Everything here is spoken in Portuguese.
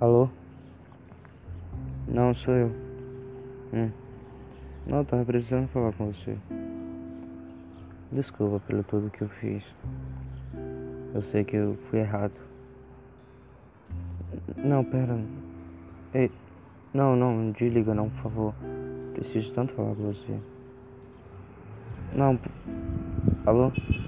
Alô? Não, sou eu. Hum. Não, tava precisando falar com você. Desculpa pelo tudo que eu fiz. Eu sei que eu fui errado. Não, pera. Ei. Não, não, desliga não, por favor. Preciso tanto falar com você. Não. Alô? Alô?